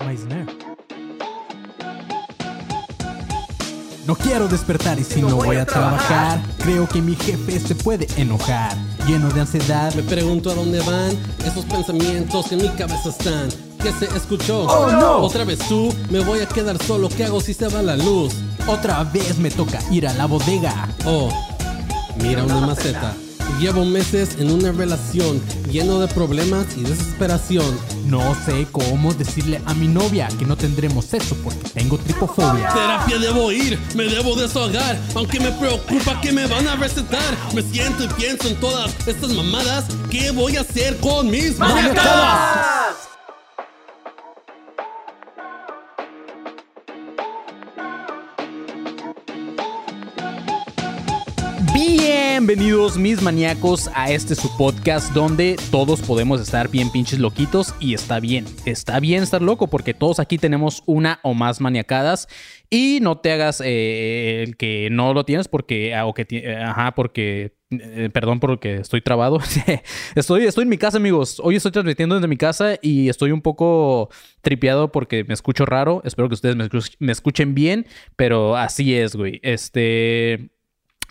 Where's my snare? No quiero despertar y si no, voy a trabajar, creo que mi jefe se puede enojar. Lleno de ansiedad, Me pregunto a dónde van esos pensamientos que en mi cabeza están. ¿Qué se escuchó? Oh, no. Otra vez tú, me voy a quedar solo. ¿Qué hago si se va la luz? otra vez me toca ir a la bodega. Oh, mira una maceta. Llevo meses en una relación lleno de problemas y desesperación. No sé cómo decirle a mi novia que no tendremos sexo porque tengo tripofobia. Terapia debo ir, me debo desahogar, aunque me preocupa que me van a recetar. Me siento y pienso en todas estas mamadas. ¿Qué voy a hacer con mis maniacadas? Bienvenidos mis maníacos a este su podcast donde todos podemos estar bien pinches loquitos y está bien, está bien estar loco porque todos aquí tenemos una o más maniacadas y no te hagas eh, el que no lo tienes porque, ah, o que, eh, ajá, porque, eh, perdón porque estoy trabado. estoy, estoy en mi casa amigos, hoy estoy transmitiendo desde mi casa y estoy un poco tripeado porque me escucho raro, espero que ustedes me escuchen bien, pero así es, güey, este...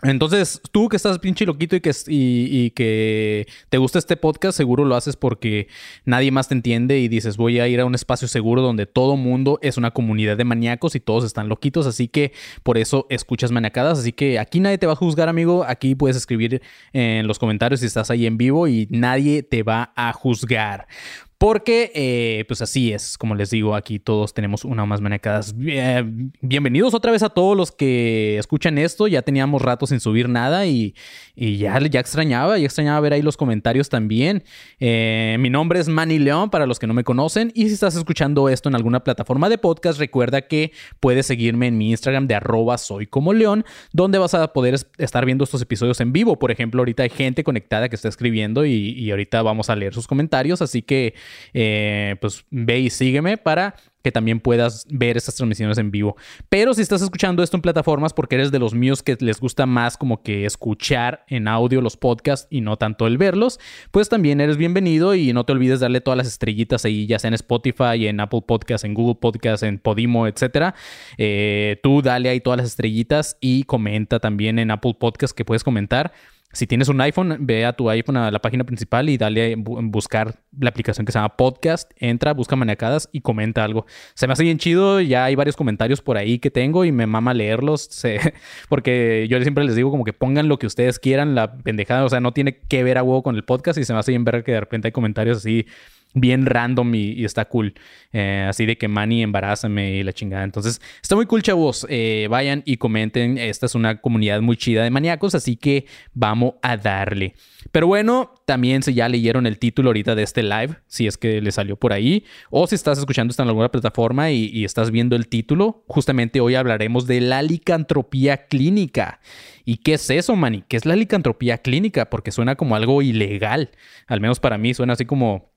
Entonces, tú que estás pinche loquito y que, y, que te gusta este podcast, seguro lo haces porque nadie más te entiende y dices, voy a ir a un espacio seguro donde todo mundo es una comunidad de maníacos y todos están loquitos, así que por eso escuchas maniacadas, así que aquí nadie te va a juzgar, amigo, aquí puedes escribir en los comentarios si estás ahí en vivo y nadie te va a juzgar. Porque, eh, pues así es, como les digo, aquí todos tenemos una o más maniacadas. Bien- bienvenidos otra vez a todos los que escuchan esto. Ya teníamos rato sin subir nada y, ya, extrañaba, ya extrañaba ver ahí los comentarios también. Eh, mi nombre es Manny León, para los que no me conocen. Y si estás escuchando esto en alguna plataforma de podcast, recuerda que puedes seguirme en mi Instagram de arroba soy como león, donde vas a poder es- estar viendo estos episodios en vivo. Por ejemplo, ahorita hay gente conectada que está escribiendo y, y ahorita vamos a leer sus comentarios. Así que, eh, pues ve y sígueme para que también puedas ver estas transmisiones en vivo. Pero si estás escuchando esto en plataformas porque eres de los míos que les gusta más como que escuchar en audio los podcasts y no tanto el verlos, pues también eres bienvenido y no te olvides darle todas las estrellitas ahí, ya sea en Spotify, en Apple Podcasts, en Google Podcasts, en Podimo, etcétera. Eh, tú dale ahí todas las estrellitas y comenta también en Apple Podcasts que puedes comentar. Si tienes un iPhone, ve a tu iPhone a la página principal y dale bu- buscar la aplicación que se llama Podcast. Entra, busca maniacadas y comenta algo. Se me hace bien chido. Ya hay varios comentarios por ahí que tengo y me mama leerlos. porque yo siempre les digo como que pongan lo que ustedes quieran, la pendejada. O sea, no tiene que ver a huevo con el podcast y se me hace bien ver que de repente hay comentarios así bien random y, está cool. Eh, así de que Manny embarázame y la chingada. Entonces, está muy cool, chavos. Eh, vayan y comenten. Esta es una comunidad muy chida de maníacos, así que vamos a darle. Pero bueno, también si ya leyeron el título ahorita de este live, si es que le salió por ahí, o si estás escuchando esto en alguna plataforma y, y estás viendo el título, justamente hoy hablaremos de la licantropía clínica. ¿Y qué es eso, Manny? ¿Qué es la licantropía clínica? Porque suena como algo ilegal. Al menos para mí suena así como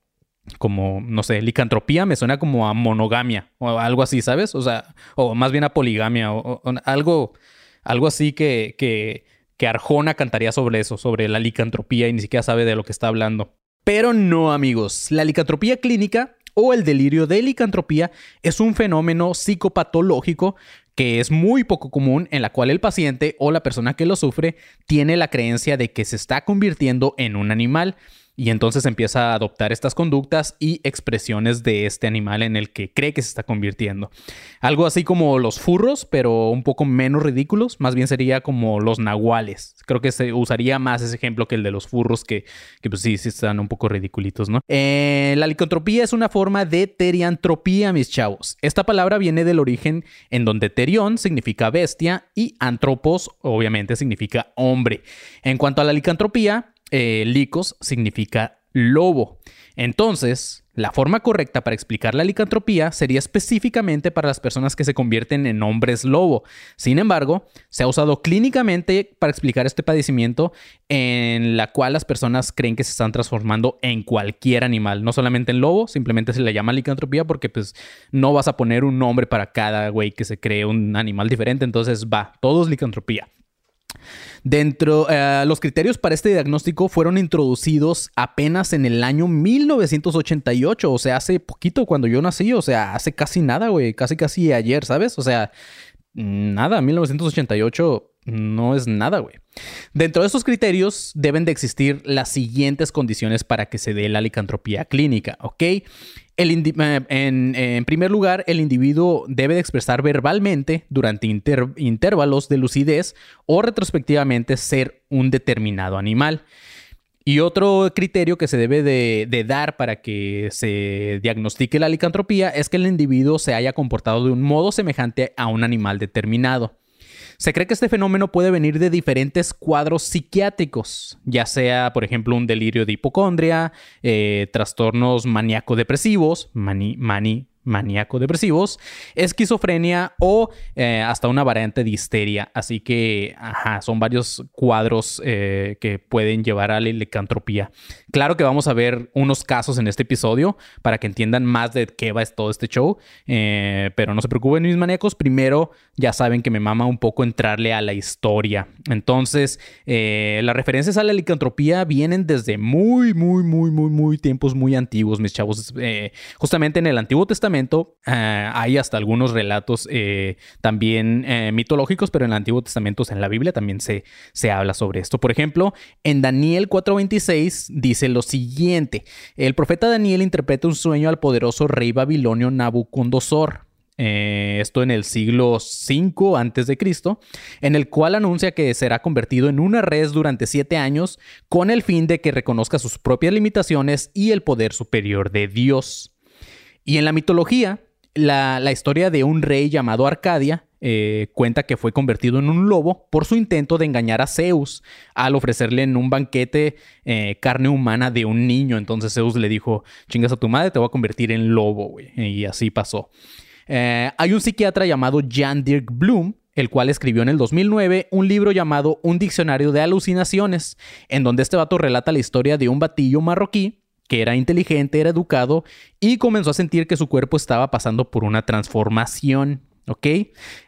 como, no sé, licantropía me suena como a monogamia o algo así, ¿sabes? O sea, o más bien a poligamia o, algo, algo así que, que, que Arjona cantaría sobre eso, sobre la licantropía y ni siquiera sabe de lo que está hablando. Pero no, amigos, la licantropía clínica o el delirio de licantropía es un fenómeno psicopatológico que es muy poco común en la cual el paciente o la persona que lo sufre tiene la creencia de que se está convirtiendo en un animal y entonces empieza a adoptar estas conductas y expresiones de este animal en el que cree que se está convirtiendo. Algo así como los furros, pero un poco menos ridículos, más bien sería como los nahuales. Creo que se usaría más ese ejemplo que el de los furros, que, que pues sí, sí están un poco ridiculitos, ¿no? Eh, la licantropía es una forma de teriantropía, mis chavos. Esta palabra viene del origen en donde terión significa bestia y antropos obviamente significa hombre. En cuanto a la licantropía, eh, licos significa lobo. Entonces, la forma correcta para explicar la licantropía sería específicamente para las personas que se convierten en hombres lobo. Sin embargo, se ha usado clínicamente para explicar este padecimiento en la cual las personas creen que se están transformando en cualquier animal, no solamente en lobo, simplemente se le llama licantropía porque pues no vas a poner un nombre para cada güey que se cree un animal diferente, entonces va, todo es licantropía. Dentro, eh, los criterios para este diagnóstico fueron introducidos apenas en el año 1988, o sea, hace poquito cuando yo nací, o sea, hace casi nada, güey, casi casi ayer, ¿sabes? O sea, nada, 1988 no es nada, güey. Dentro de estos criterios deben de existir las siguientes condiciones para que se dé la licantropía clínica, ¿ok? Eh, en, primer lugar, el individuo debe de expresar verbalmente durante intervalos de lucidez o retrospectivamente ser un determinado animal. Y otro criterio que se debe de, dar para que se diagnostique la licantropía es que el individuo se haya comportado de un modo semejante a un animal determinado. Se cree que este fenómeno puede venir de diferentes cuadros psiquiátricos, ya sea, por ejemplo, un delirio de hipocondria, eh, trastornos maníaco-depresivos, mani, mani, maníaco-depresivos, esquizofrenia o eh, hasta una variante de histeria. Así que, ajá, son varios cuadros eh, que pueden llevar a la licantropía. Claro que vamos a ver unos casos en este episodio para que entiendan más de qué va todo este show, eh, pero no se preocupen mis maníacos. Primero, ya saben que me mama un poco entrarle a la historia. Entonces, las referencias a la licantropía vienen desde muy, muy, muy, muy, muy tiempos muy antiguos, mis chavos. justamente en el Antiguo Testamento, eh, hay hasta algunos relatos eh, también eh, mitológicos, pero en el Antiguo Testamento, en la Biblia también se, se habla sobre esto. Por ejemplo, en Daniel 4:26 dice lo siguiente, el profeta Daniel interpreta un sueño al poderoso rey babilonio Nabucodonosor. esto en el siglo V antes de Cristo, en el cual anuncia que será convertido en una res durante siete años con el fin de que reconozca sus propias limitaciones y el poder superior de Dios. Y en la mitología, la, historia de un rey llamado Arcadia eh, cuenta que fue convertido en un lobo por su intento de engañar a Zeus al ofrecerle en un banquete eh, carne humana de un niño. Entonces Zeus le dijo, chingas a tu madre, te voy a convertir en lobo, güey. Y así pasó. Eh, hay un psiquiatra llamado Jan Dirk Bloom, el cual escribió en el 2009 un libro llamado Un diccionario de alucinaciones, en donde este vato relata la historia de un batillo marroquí que era inteligente, era educado y comenzó a sentir que su cuerpo estaba pasando por una transformación. ¿Ok?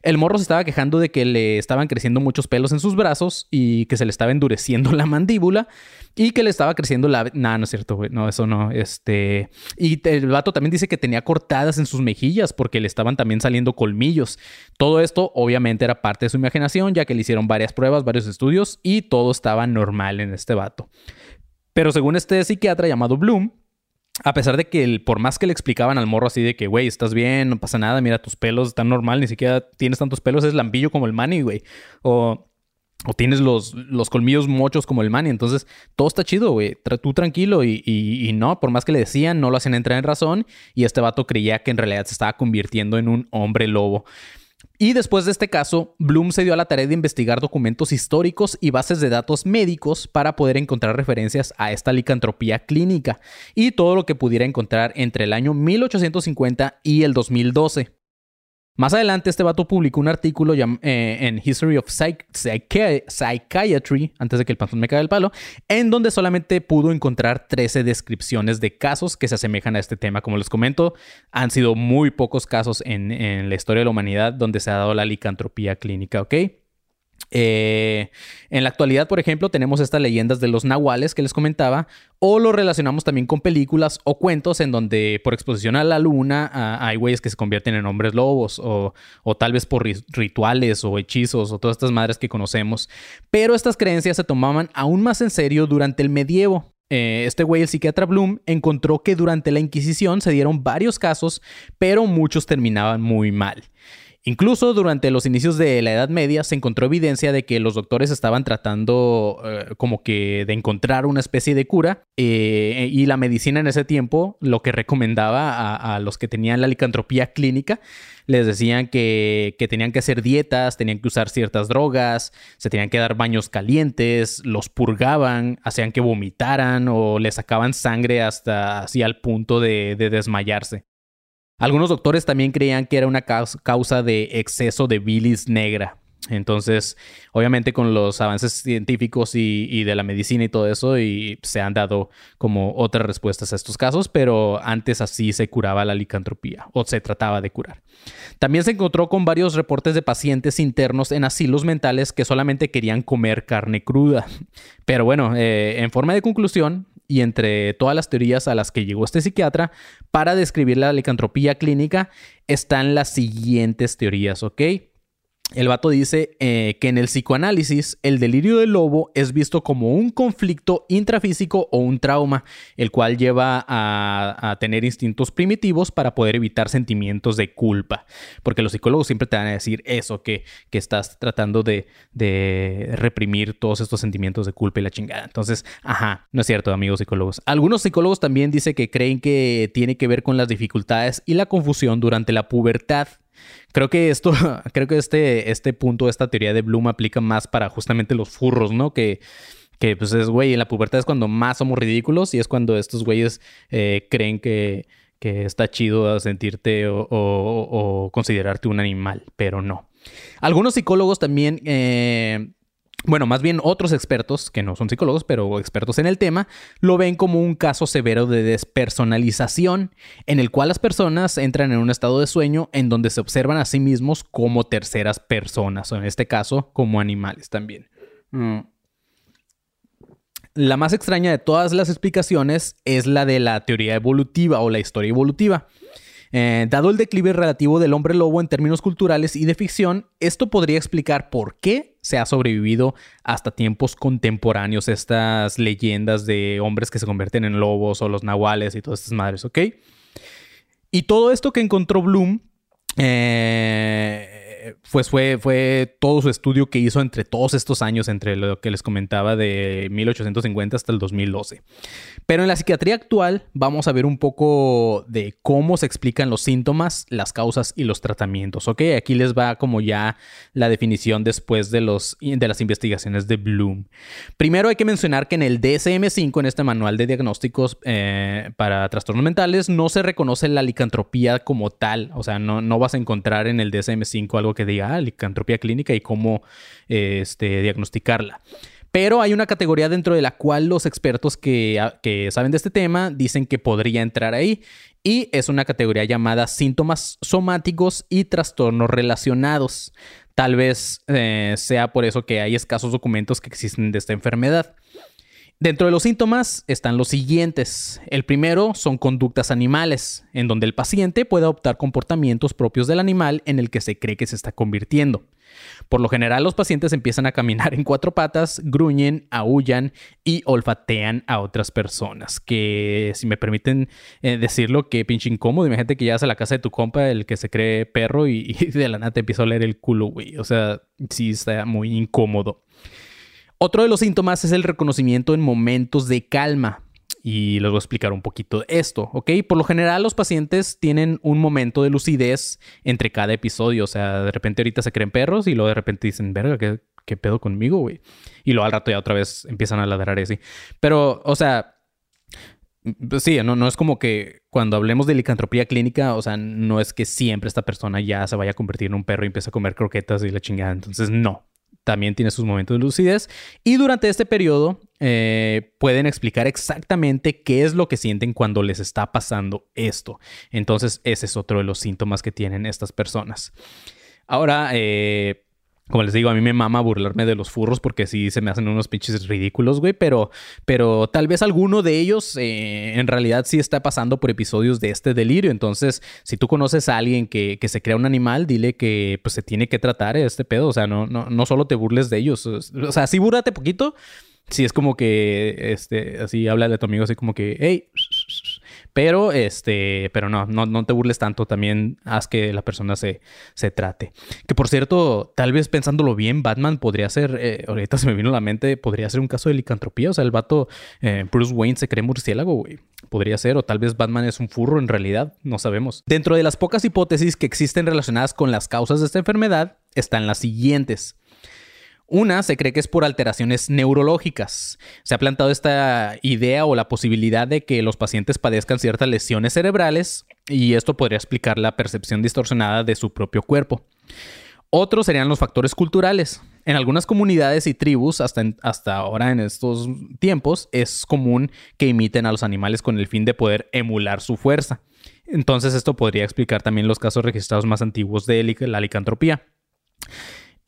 El morro se estaba quejando de que le estaban creciendo muchos pelos en sus brazos y que se le estaba endureciendo la mandíbula y que le estaba creciendo la... No, no es cierto, güey. No, eso no. Este... Y el vato también dice que tenía cortadas en sus mejillas porque le estaban también saliendo colmillos. Todo esto obviamente era parte de su imaginación ya que le hicieron varias pruebas, varios estudios y todo estaba normal en este vato. Pero según este psiquiatra llamado Bloom, a pesar de que por más que le explicaban al morro así de que, güey, estás bien, no pasa nada, mira, tus pelos están normal, ni siquiera tienes tantos pelos, es lambillo como el Manny, güey. O, o tienes los, los, colmillos mochos como el Manny. Entonces, todo está chido, güey. Tú tranquilo. Y, y, no, por más que le decían, no lo hacían entrar en razón. Y este vato creía que en realidad se estaba convirtiendo en un hombre lobo. Y después de este caso, Bloom se dio a la tarea de investigar documentos históricos y bases de datos médicos para poder encontrar referencias a esta licantropía clínica y todo lo que pudiera encontrar entre el año 1850 y el 2012. Más adelante, este vato publicó un artículo eh, en History of Psychiatry, antes de que el panzón me caiga el palo, en donde solamente pudo encontrar 13 descripciones de casos que se asemejan a este tema. Como les comento, han sido muy pocos casos en, en la historia de la humanidad donde se ha dado la licantropía clínica, ¿ok? Eh, en la actualidad, por ejemplo, tenemos estas leyendas de los nahuales que les comentaba, o lo relacionamos también con películas o cuentos en donde por exposición a la luna hay güeyes que se convierten en hombres lobos, o, tal vez por rituales o hechizos, o todas estas madres que conocemos. Pero estas creencias se tomaban aún más en serio durante el medievo. Eh, este güey, el psiquiatra Bloom, encontró que durante la Inquisición se dieron varios casos, pero muchos terminaban muy mal. Incluso durante los inicios de la Edad Media se encontró evidencia de que los doctores estaban tratando eh, como que de encontrar una especie de cura eh, y la medicina en ese tiempo lo que recomendaba a, los que tenían la licantropía clínica les decían que, tenían que hacer dietas, tenían que usar ciertas drogas, se tenían que dar baños calientes, los purgaban, hacían que vomitaran o les sacaban sangre hasta así al punto de desmayarse. Algunos doctores también creían que era una causa de exceso de bilis negra. Entonces, obviamente con los avances científicos y, de la medicina y todo eso, y se han dado como otras respuestas a estos casos, pero antes así se curaba la licantropía o se trataba de curar. También se encontró con varios reportes de pacientes internos en asilos mentales que solamente querían comer carne cruda. Pero bueno, eh, en forma de conclusión, y entre todas las teorías a las que llegó este psiquiatra para describir la licantropía clínica están las siguientes teorías, ¿ok? El vato dice eh, que en el psicoanálisis el delirio del lobo es visto como un conflicto intrafísico o un trauma, el cual lleva a, tener instintos primitivos para poder evitar sentimientos de culpa. Porque los psicólogos siempre te van a decir eso, que, que estás tratando de, de, reprimir todos estos sentimientos de culpa y la chingada. Entonces, ajá, no es cierto, amigos psicólogos. Algunos psicólogos también dicen que creen que tiene que ver con las dificultades y la confusión durante la pubertad Creo que esto, creo que este, este punto, esta teoría de Bloom aplica más para justamente los furros, ¿no? Que, que pues es, güey, en la pubertad es cuando más somos ridículos y es cuando estos güeyes eh, creen que, que, está chido sentirte o, considerarte un animal, pero no. Algunos psicólogos también eh, bueno, más bien otros expertos, que no son psicólogos, pero expertos en el tema, lo ven como un caso severo de despersonalización, en el cual las personas entran en un estado de sueño en donde se observan a sí mismos como terceras personas, o en este caso, como animales también. Mm. La más extraña de todas las explicaciones es la de la teoría evolutiva o la historia evolutiva. Eh, dado el declive relativo del hombre lobo en términos culturales y de ficción, esto podría explicar por qué se ha sobrevivido hasta tiempos contemporáneos estas leyendas de hombres que se convierten en lobos o los nahuales y todas estas madres, ¿ok? Y todo esto que encontró Bloom eh, pues fue, fue todo su estudio que hizo entre todos estos años, entre lo que les comentaba de 1850 hasta el 2012. Pero en la psiquiatría actual vamos a ver un poco de cómo se explican los síntomas, las causas y los tratamientos. Ok, aquí les va como ya la definición después de, los, de las investigaciones de Bloom. Primero hay que mencionar que en el DSM5, en este manual de diagnósticos eh, para trastornos mentales, no se reconoce la licantropía como tal. O sea, no, no vas a encontrar en el DSM5 algo que diga ah, licantropía clínica y cómo este, diagnosticarla. Pero hay una categoría dentro de la cual los expertos que, que, saben de este tema dicen que podría entrar ahí. Y es una categoría llamada síntomas somáticos y trastornos relacionados. Tal vez eh, sea por eso que hay escasos documentos que existen de esta enfermedad. Dentro de los síntomas están los siguientes. El primero son conductas animales, en donde el paciente puede adoptar comportamientos propios del animal en el que se cree que se está convirtiendo. Por lo general, los pacientes empiezan a caminar en cuatro patas, gruñen, aullan y olfatean a otras personas. Que, si me permiten eh, decirlo, que pinche incómodo. Imagínate que llegas a la casa de tu compa, el que se cree perro, y, y de la nada te empieza a oler el culo, güey. O sea, sí está muy incómodo. Otro de los síntomas es el reconocimiento en momentos de calma. Y les voy a explicar un poquito esto, ¿ok? Por lo general los pacientes tienen un momento de lucidez entre cada episodio. O sea, de repente ahorita se creen perros y luego de repente dicen, verga, ¿qué, pedo conmigo, güey? Y luego al rato ya otra vez empiezan a ladrar así. Pero, o sea, sí, no, no es como que cuando hablemos de licantropía clínica, o sea, no es que siempre esta persona ya se vaya a convertir en un perro y empiece a comer croquetas y la chingada. Entonces, no también tiene sus momentos de lucidez. Y durante este periodo eh, pueden explicar exactamente qué es lo que sienten cuando les está pasando esto. Entonces, ese es otro de los síntomas que tienen estas personas. Ahora, eh, como les digo, a mí me mama burlarme de los furros porque sí se me hacen unos pinches ridículos, güey. Pero, pero tal vez alguno de ellos eh, en realidad sí está pasando por episodios de este delirio. Entonces, si tú conoces a alguien que, que, se crea un animal, dile que pues se tiene que tratar este pedo. O sea, no, no, no solo te burles de ellos. O sea, sí búrate poquito. Si es como que, este, así habla de tu amigo, así como que, hey, pero, este, pero no, no, no te burles tanto. También haz que la persona se, se trate. Que por cierto, tal vez pensándolo bien, Batman podría ser, eh, ahorita se me vino a la mente, podría ser un caso de licantropía. O sea, el vato, eh, Bruce Wayne se cree murciélago, güey. Podría ser, o tal vez Batman es un furro en realidad, no sabemos. Dentro de las pocas hipótesis que existen relacionadas con las causas de esta enfermedad, están las siguientes. Una se cree que es por alteraciones neurológicas. Se ha plantado esta idea o la posibilidad de que los pacientes padezcan ciertas lesiones cerebrales y esto podría explicar la percepción distorsionada de su propio cuerpo. Otros serían los factores culturales. En algunas comunidades y tribus, hasta, hasta ahora en estos tiempos, es común que imiten a los animales con el fin de poder emular su fuerza. Entonces esto podría explicar también los casos registrados más antiguos de la licantropía.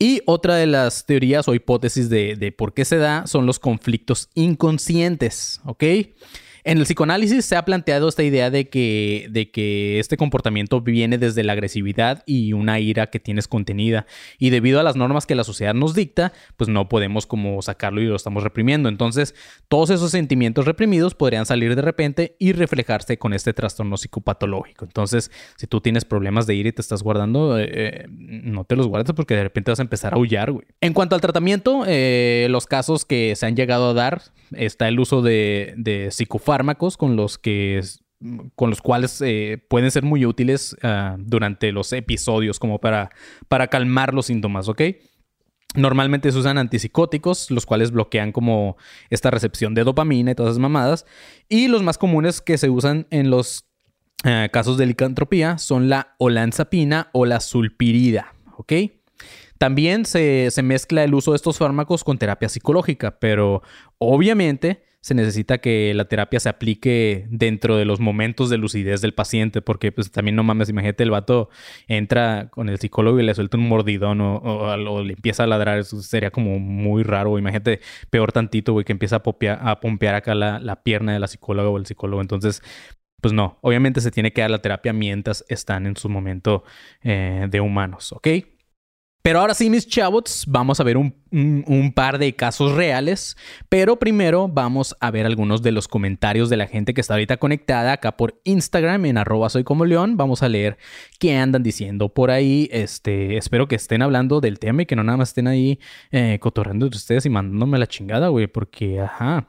Y otra de las teorías o hipótesis de, de por qué se da son los conflictos inconscientes, ¿ok? En el psicoanálisis se ha planteado esta idea de que, de que este comportamiento viene desde la agresividad y una ira que tienes contenida. Y debido a las normas que la sociedad nos dicta, pues no podemos como sacarlo y lo estamos reprimiendo. Entonces, todos esos sentimientos reprimidos podrían salir de repente y reflejarse con este trastorno psicopatológico. Entonces, si tú tienes problemas de ira y te estás guardando, eh, eh, no te los guardes porque de repente vas a empezar a aullar, güey. En cuanto al tratamiento, eh, los casos que se han llegado a dar, está el uso de, de fármacos con los que con los cuales eh, pueden ser muy útiles ah, durante los episodios como para, para calmar los síntomas, ¿ok? Normalmente se usan antipsicóticos, los cuales bloquean como esta recepción de dopamina y todas esas mamadas. Y los más comunes que se usan en los eh, casos de licantropía son la olanzapina o la sulpirida, ¿ok? También se, se mezcla el uso de estos fármacos con terapia psicológica, pero obviamente se necesita que la terapia se aplique dentro de los momentos de lucidez del paciente, porque pues también no mames, imagínate el vato entra con el psicólogo y le suelta un mordidón o, le empieza a ladrar, eso sería como muy raro, imagínate peor tantito, güey, que empieza a, a pompear acá la, pierna de la psicóloga o el psicólogo, entonces... Pues no, obviamente se tiene que dar la terapia mientras están en su momento eh, de humanos, ¿ok? Pero ahora sí, mis chavos, vamos a ver un, par de casos reales. Pero primero vamos a ver algunos de los comentarios de la gente que está ahorita conectada acá por Instagram en arroba soy como león. Vamos a leer qué andan diciendo por ahí. Este, espero que estén hablando del tema y que no nada más estén ahí eh, cotorreando de ustedes y mandándome la chingada, güey. Porque, ajá.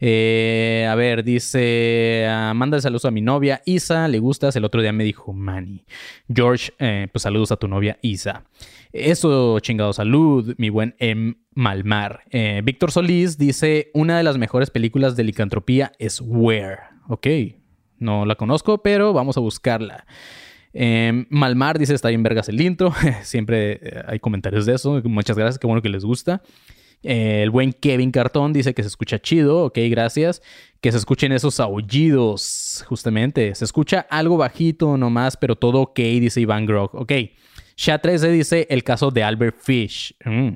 Eh, a ver, dice, uh, manda saludos a mi novia Isa, le gustas. El otro día me dijo Manny. George, eh, pues saludos a tu novia Isa. Eso, chingado, salud, mi buen M. Malmar. Eh, Víctor Solís dice, una de las mejores películas de licantropía es Where. Ok, no la conozco, pero vamos a buscarla. Em, Malmar dice, está bien vergas el intro. Siempre eh, hay comentarios de eso. Muchas gracias, qué bueno que les gusta. Eh, el buen Kevin Cartón dice que se escucha chido, ok, gracias. Que se escuchen esos aullidos, justamente. Se escucha algo bajito nomás, pero todo ok, dice Iván Grog. Ok. Sha13 dice el caso de Albert Fish. Mm.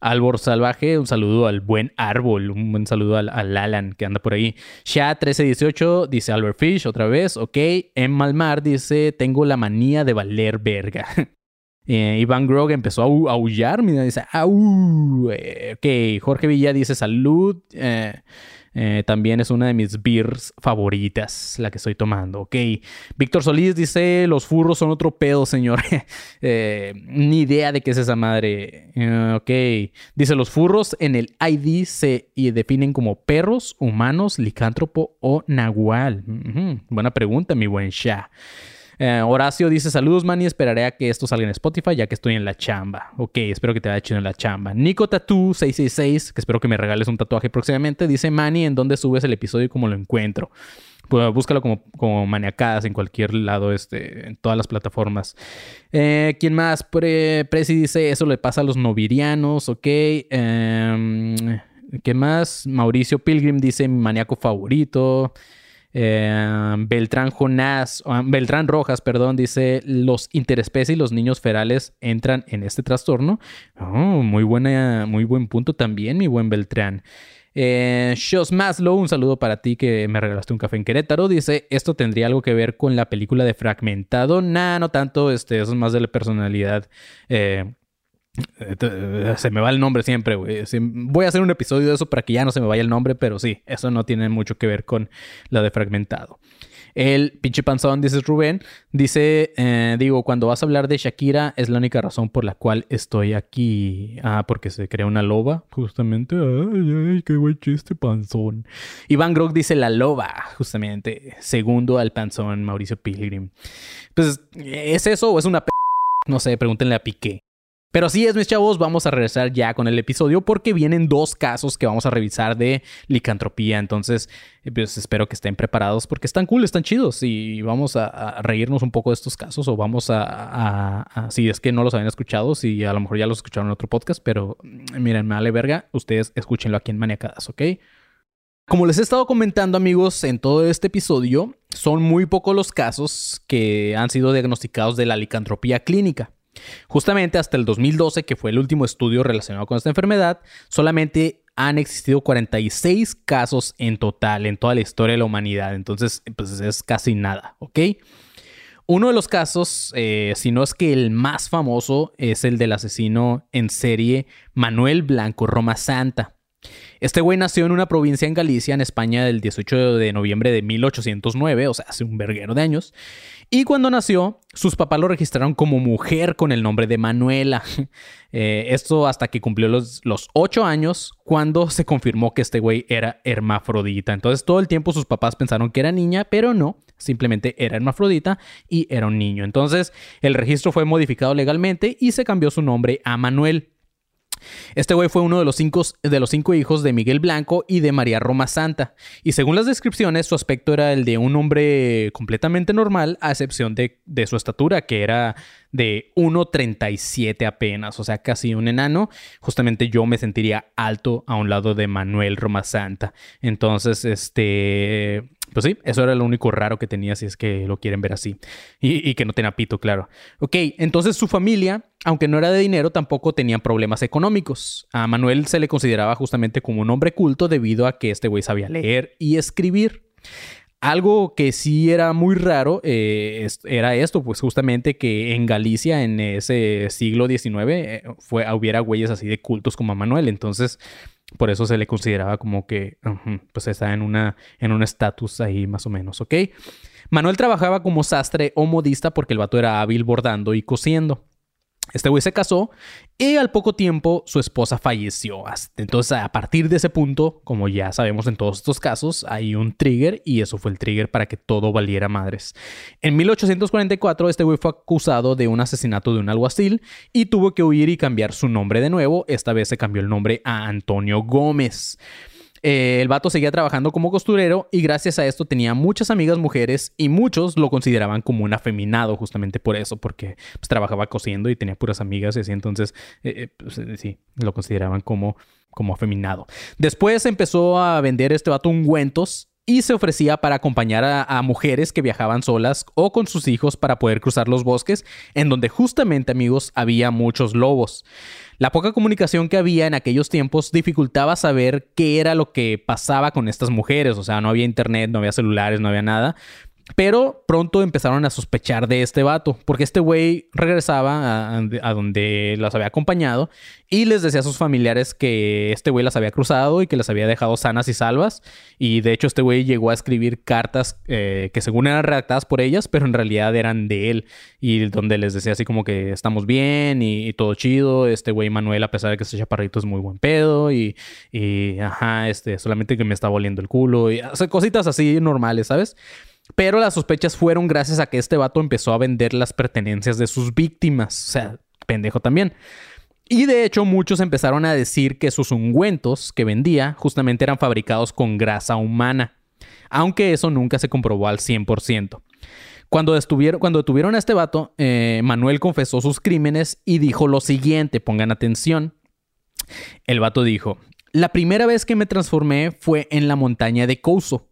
Albor Salvaje, un saludo al buen árbol, un buen saludo al, Alan que anda por ahí. Sha1318 dice Albert Fish otra vez, ok. En Malmar dice tengo la manía de valer verga. Eh, Iván Grog empezó a aullar, mira, dice, au. Eh, Jorge Villa dice salud. Eh, eh, también es una de mis beers favoritas, la que estoy tomando. Ok. Víctor Solís dice: Los furros son otro pedo, señor. Ni idea de qué es esa madre. Ok. Dice: Los furros en el ID se definen como perros, humanos, licántropo o nahual. Buena pregunta, mi buen Shah. Eh, Horacio dice: Saludos, Manny. Esperaré a que esto salga en Spotify ya que estoy en la chamba. Ok, espero que te vaya chido en la chamba. Nico Tattoo 666, que espero que me regales un tatuaje próximamente, dice: Manny, ¿en dónde subes el episodio y cómo lo encuentro? Pues búscalo como, maniacadas en cualquier lado, este, en todas las plataformas. Eh, ¿Quién más? Prezi dice: Eso le pasa a los novirianos. Ok. Em, ¿Qué más? Mauricio Pilgrim dice: Mi maníaco favorito. Eh, Beltrán Jonás, Beltrán Rojas, perdón, dice, los interespecies y los niños ferales entran en este trastorno. Oh, muy, buena, muy buen punto también, mi buen Beltrán. Eh, Shows Maslow, un saludo para ti que me regalaste un café en Querétaro. Dice, ¿esto tendría algo que ver con la película de Fragmentado? Nah, no tanto, este, eso es más de la personalidad. Eh, se me va el nombre siempre, güey. Voy a hacer un episodio de eso para que ya no se me vaya el nombre, pero sí, eso no tiene mucho que ver con la de fragmentado. El pinche panzón, dice Rubén, dice, eh, digo, cuando vas a hablar de Shakira es la única razón por la cual estoy aquí. Ah, porque se crea una loba, justamente. Ay, ay, qué güey chiste, panzón. Iván Grog dice la loba, justamente. Segundo al panzón, Mauricio Pilgrim. Pues, ¿es eso o es una p... No sé, pregúntenle a Piqué. Pero así es, mis chavos, vamos a regresar ya con el episodio porque vienen dos casos que vamos a revisar de licantropía. Entonces, eh, pues espero que estén preparados porque están cool, están chidos y vamos a, reírnos un poco de estos casos o vamos a, si es que no los habían escuchado, si a lo mejor ya los escucharon en otro podcast, pero mm, miren, me vale verga, ustedes escúchenlo aquí en Maniacadas, ¿ok? Como les he estado comentando amigos en todo este episodio, son muy pocos los casos que han sido diagnosticados de la licantropía clínica. Justamente hasta el 2012, que fue el último estudio relacionado con esta enfermedad, solamente han existido 46 casos en total en toda la historia de la humanidad. Entonces, pues es casi nada, ¿ok? Uno de los casos, eh, si no es que el más famoso, es el del asesino en serie Manuel Blanco Roma Santa. Este güey nació en una provincia en Galicia, en España, del 18 de noviembre de 1809, o sea, hace un verguero de años. Y cuando nació, sus papás lo registraron como mujer con el nombre de Manuela. Eh, esto hasta que cumplió los, los 8 años, cuando se confirmó que este güey era hermafrodita. Entonces todo el tiempo sus papás pensaron que era niña, pero no, simplemente era hermafrodita y era un niño. Entonces el registro fue modificado legalmente y se cambió su nombre a Manuel. Este güey fue uno de los, cinco, de los cinco hijos de Miguel Blanco y de María Roma Santa. Y según las descripciones, su aspecto era el de un hombre completamente normal, a excepción de, de su estatura, que era de 1,37 apenas, o sea, casi un enano. Justamente yo me sentiría alto a un lado de Manuel Roma Santa. Entonces, este, pues sí, eso era lo único raro que tenía, si es que lo quieren ver así. Y, que no tenía pito, claro. Ok, entonces su familia, aunque no era de dinero, tampoco tenían problemas económicos. A Manuel se le consideraba justamente como un hombre culto debido a que este güey sabía leer y escribir. Algo que sí era muy raro eh, era esto, pues justamente que en Galicia en ese siglo XIX eh, fue, hubiera güeyes así de cultos como a Manuel. Entonces, por eso se le consideraba como que pues está en una en un estatus ahí más o menos, ¿ok? Manuel trabajaba como sastre o modista porque el vato era hábil bordando y cosiendo. Este güey se casó y al poco tiempo su esposa falleció. Entonces, a partir de ese punto, como ya sabemos en todos estos casos, hay un trigger y eso fue el trigger para que todo valiera madres. En 1844, este güey fue acusado de un asesinato de un alguacil y tuvo que huir y cambiar su nombre de nuevo. Esta vez se cambió el nombre a Antonio Gómez. Eh, el vato seguía trabajando como costurero y gracias a esto tenía muchas amigas mujeres y muchos lo consideraban como un afeminado justamente por eso, porque pues, trabajaba cosiendo y tenía puras amigas y así, entonces eh, eh, pues, sí, lo consideraban como, como afeminado. Después empezó a vender este vato ungüentos y se ofrecía para acompañar a, mujeres que viajaban solas o con sus hijos para poder cruzar los bosques, en donde justamente, amigos, había muchos lobos. La poca comunicación que había en aquellos tiempos dificultaba saber qué era lo que pasaba con estas mujeres, o sea, no había internet, no había celulares, no había nada, pero pronto empezaron a sospechar de este vato, porque este güey regresaba a, donde las había acompañado y les decía a sus familiares que este güey las había cruzado y que las había dejado sanas y salvas. Y de hecho este güey llegó a escribir cartas eh, que según eran redactadas por ellas, pero en realidad eran de él. Y donde les decía así como que estamos bien y, todo chido. Este güey Manuel, a pesar de que este chaparrito es muy buen pedo y, ajá, este, solamente que me está volviendo el culo y hace cositas así normales, ¿sabes? Pero las sospechas fueron gracias a que este vato empezó a vender las pertenencias de sus víctimas. O sea, pendejo también. Y de hecho muchos empezaron a decir que sus ungüentos que vendía justamente eran fabricados con grasa humana. Aunque eso nunca se comprobó al 100%. Cuando, cuando detuvieron a este vato, eh, Manuel confesó sus crímenes y dijo lo siguiente, pongan atención. El vato dijo, la primera vez que me transformé fue en la montaña de Couso.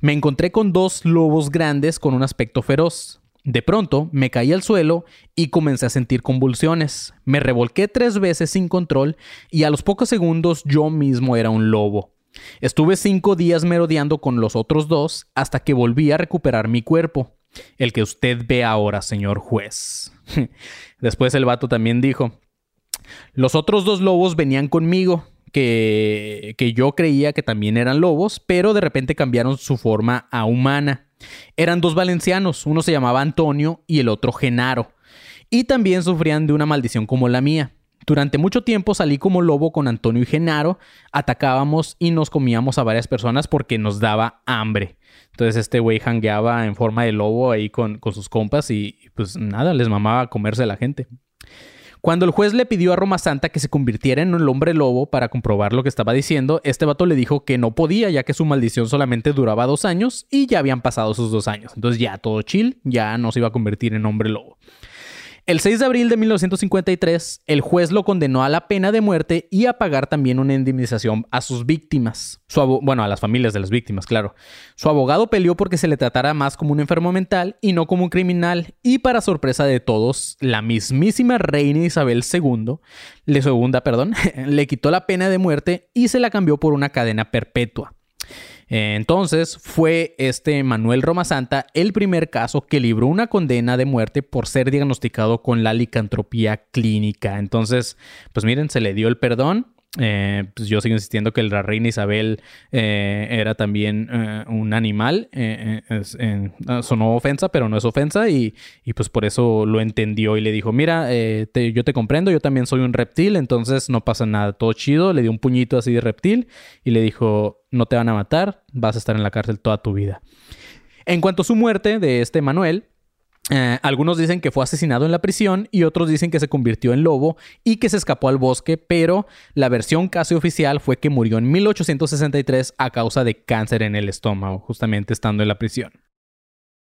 Me encontré con dos lobos grandes con un aspecto feroz. De pronto me caí al suelo y comencé a sentir convulsiones. Me revolqué tres veces sin control y a los pocos segundos yo mismo era un lobo. Estuve cinco días merodeando con los otros dos hasta que volví a recuperar mi cuerpo. El que usted ve ahora, señor juez. Después el vato también dijo, los otros dos lobos venían conmigo que, que yo creía que también eran lobos, pero de repente cambiaron su forma a humana. Eran dos valencianos, uno se llamaba Antonio y el otro Genaro, y también sufrían de una maldición como la mía. Durante mucho tiempo salí como lobo con Antonio y Genaro, atacábamos y nos comíamos a varias personas porque nos daba hambre. Entonces este güey jangueaba en forma de lobo ahí con, con sus compas y pues nada, les mamaba comerse a la gente. Cuando el juez le pidió a Roma Santa que se convirtiera en un hombre lobo para comprobar lo que estaba diciendo, este vato le dijo que no podía, ya que su maldición solamente duraba dos años y ya habían pasado esos dos años. Entonces ya todo chill, ya no se iba a convertir en hombre lobo. El 6 de abril de 1953, el juez lo condenó a la pena de muerte y a pagar también una indemnización a sus víctimas. bueno, a las familias de las víctimas, claro. Su abogado peleó porque se le tratara más como un enfermo mental y no como un criminal. Y para sorpresa de todos, la mismísima reina Isabel II, le segunda, perdón, le quitó la pena de muerte y se la cambió por una cadena perpetua. Entonces fue este Manuel Roma Santa el primer caso que libró una condena de muerte por ser diagnosticado con la licantropía clínica. Entonces, pues miren, se le dio el perdón eh, pues yo sigo insistiendo que la reina Isabel eh, era también eh, un animal. Ah, sonó ofensa, pero no es ofensa. Y, pues por eso lo entendió y le dijo: Mira, yo te comprendo, yo también soy un reptil, entonces no pasa nada, todo chido. Le dio un puñito así de reptil y le dijo: No te van a matar, vas a estar en la cárcel toda tu vida. En cuanto a su muerte de este Manuel, eh, algunos dicen que fue asesinado en la prisión y otros dicen que se convirtió en lobo y que se escapó al bosque, pero la versión casi oficial fue que murió en 1863 a causa de cáncer en el estómago, justamente estando en la prisión.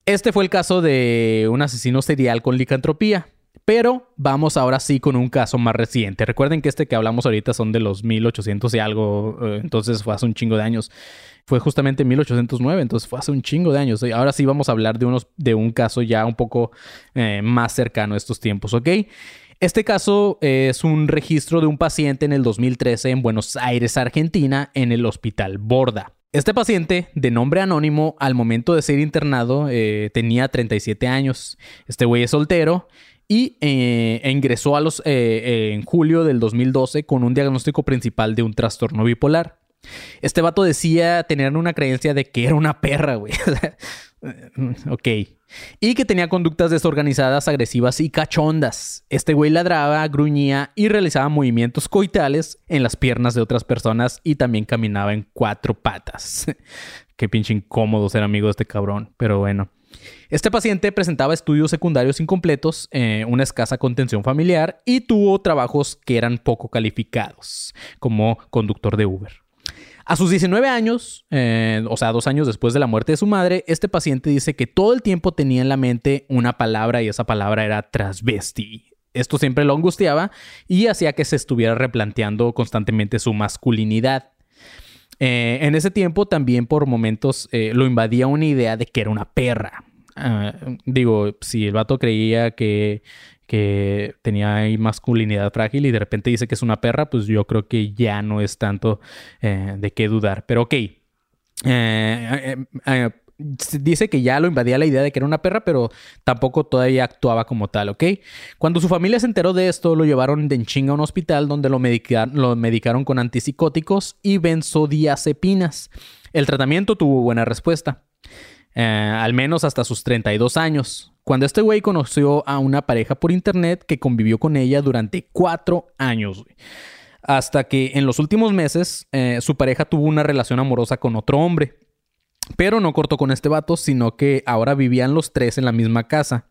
Este fue el caso de un asesino serial con licantropía. Pero vamos ahora sí con un caso más reciente. Recuerden que este que hablamos ahorita son de los 1800 y algo, eh, entonces fue hace un chingo de años. Fue justamente en 1809, entonces fue hace un chingo de años. Ahora sí vamos a hablar de, unos, de un caso ya un poco eh, más cercano a estos tiempos, ¿ok? Este caso es un registro de un paciente en el 2013 en Buenos Aires, Argentina, en el Hospital Borda. Este paciente, de nombre anónimo, al momento de ser internado eh, tenía 37 años. Este güey es soltero y eh, ingresó a los, eh, eh, en julio del 2012 con un diagnóstico principal de un trastorno bipolar. Este vato decía tener una creencia de que era una perra, güey. ok. Y que tenía conductas desorganizadas, agresivas y cachondas. Este güey ladraba, gruñía y realizaba movimientos coitales en las piernas de otras personas y también caminaba en cuatro patas. Qué pinche incómodo ser amigo de este cabrón, pero bueno. Este paciente presentaba estudios secundarios incompletos, eh, una escasa contención familiar y tuvo trabajos que eran poco calificados, como conductor de Uber. A sus 19 años, eh, o sea, dos años después de la muerte de su madre, este paciente dice que todo el tiempo tenía en la mente una palabra y esa palabra era transvesti. Esto siempre lo angustiaba y hacía que se estuviera replanteando constantemente su masculinidad. Eh, en ese tiempo también por momentos lo invadía una idea de que era una perra. Ah, digo, si el vato creía que, que tenía ahí masculinidad frágil y de repente dice que es una perra, pues yo creo que ya no es tanto eh, de qué dudar. Pero ok. Eh, eh, dice que ya lo invadía la idea de que era una perra, pero tampoco todavía actuaba como tal, ¿ok? Cuando su familia se enteró de esto, lo llevaron de chinga a un hospital donde lo, medicaron con antipsicóticos y benzodiazepinas. El tratamiento tuvo buena respuesta. Al menos hasta sus 32 años, cuando este güey conoció a una pareja por internet que convivió con ella durante cuatro años. Hasta que en los últimos meses eh, su pareja tuvo una relación amorosa con otro hombre. Pero no cortó con este vato, sino que ahora vivían los tres en la misma casa.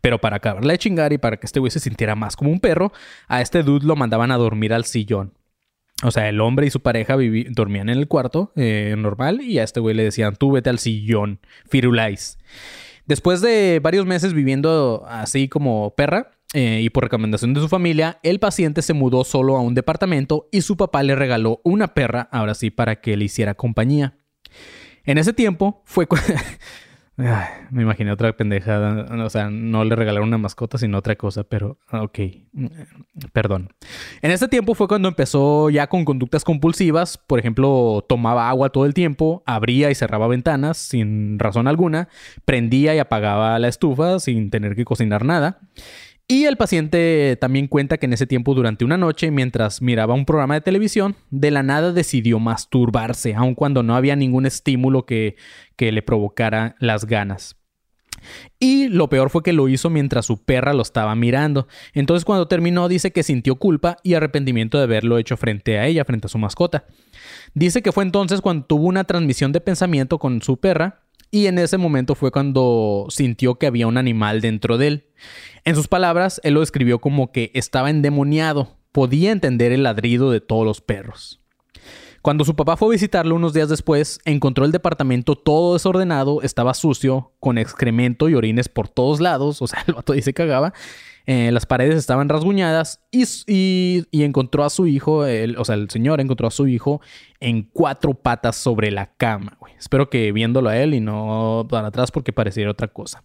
Pero para acabarle de chingar y para que este güey se sintiera más como un perro, a este dude lo mandaban a dormir al sillón. O sea, el hombre y su pareja dormían en el cuarto eh, normal y a este güey le decían, tú vete al sillón, firulais. Después de varios meses viviendo así como perra eh, y por recomendación de su familia, el paciente se mudó solo a un departamento y su papá le regaló una perra, ahora sí, para que le hiciera compañía. En ese tiempo fue... me imaginé otra pendejada. O sea, no le regalaron una mascota, sino otra cosa, pero ok. Perdón. En este tiempo fue cuando empezó ya con conductas compulsivas. Por ejemplo, tomaba agua todo el tiempo, abría y cerraba ventanas sin razón alguna, prendía y apagaba la estufa sin tener que cocinar nada. Y el paciente también cuenta que en ese tiempo, durante una noche, mientras miraba un programa de televisión, de la nada decidió masturbarse, aun cuando no había ningún estímulo que, que le provocara las ganas. Y lo peor fue que lo hizo mientras su perra lo estaba mirando. Entonces cuando terminó dice que sintió culpa y arrepentimiento de haberlo hecho frente a ella, frente a su mascota. Dice que fue entonces cuando tuvo una transmisión de pensamiento con su perra y en ese momento fue cuando sintió que había un animal dentro de él. En sus palabras, él lo describió como que estaba endemoniado, podía entender el ladrido de todos los perros. Cuando su papá fue a visitarlo unos días después, encontró el departamento todo desordenado, estaba sucio, con excremento y orines por todos lados, o sea, el vato se cagaba. Eh, las paredes estaban rasguñadas y, encontró a su hijo, o sea, el señor encontró a su hijo en cuatro patas sobre la cama. Espero que viéndolo a él y no para atrás porque pareciera otra cosa.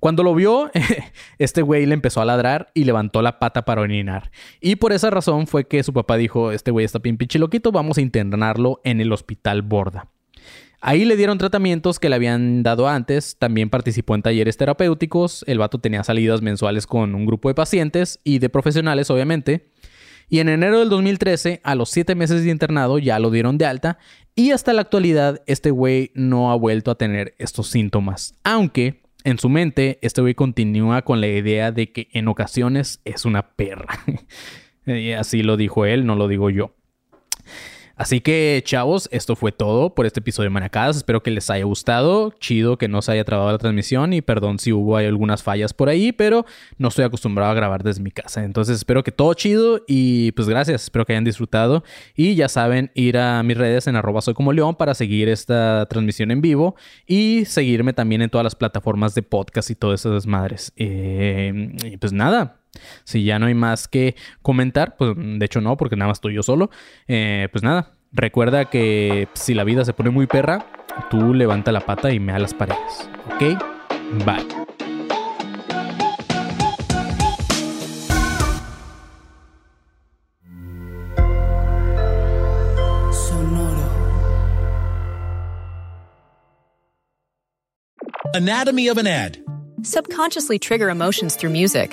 Cuando lo vio, este güey le empezó a ladrar y levantó la pata para orinar. Y por esa razón fue que su papá dijo, este güey está bien pinche loquito, vamos a internarlo en el hospital Borda. Ahí le dieron tratamientos que le habían dado antes, también participó en talleres terapéuticos, el vato tenía salidas mensuales con un grupo de pacientes y de profesionales obviamente. Y en enero del 2013, a los siete meses de internado, ya lo dieron de alta y hasta la actualidad este güey no ha vuelto a tener estos síntomas. Aunque en su mente, este güey continúa con la idea de que en ocasiones es una perra. y así lo dijo él, no lo digo yo. Así que, chavos, esto fue todo por este episodio de Manacadas. Espero que les haya gustado. Chido que no se haya trabado la transmisión y perdón si hubo algunas fallas por ahí, pero no estoy acostumbrado a grabar desde mi casa. Entonces, espero que todo chido y pues gracias. Espero que hayan disfrutado. Y ya saben, ir a mis redes en arroba soy como león para seguir esta transmisión en vivo y seguirme también en todas las plataformas de podcast y todas esas madres. Eh, y pues nada, si ya no hay más que comentar, pues de hecho no, porque nada más estoy yo solo. Eh, pues nada, recuerda que si la vida se pone muy perra, tú levanta la pata y me da las paredes. ¿Ok? Bye. Anatomy of an ad. Subconsciously trigger emotions through music.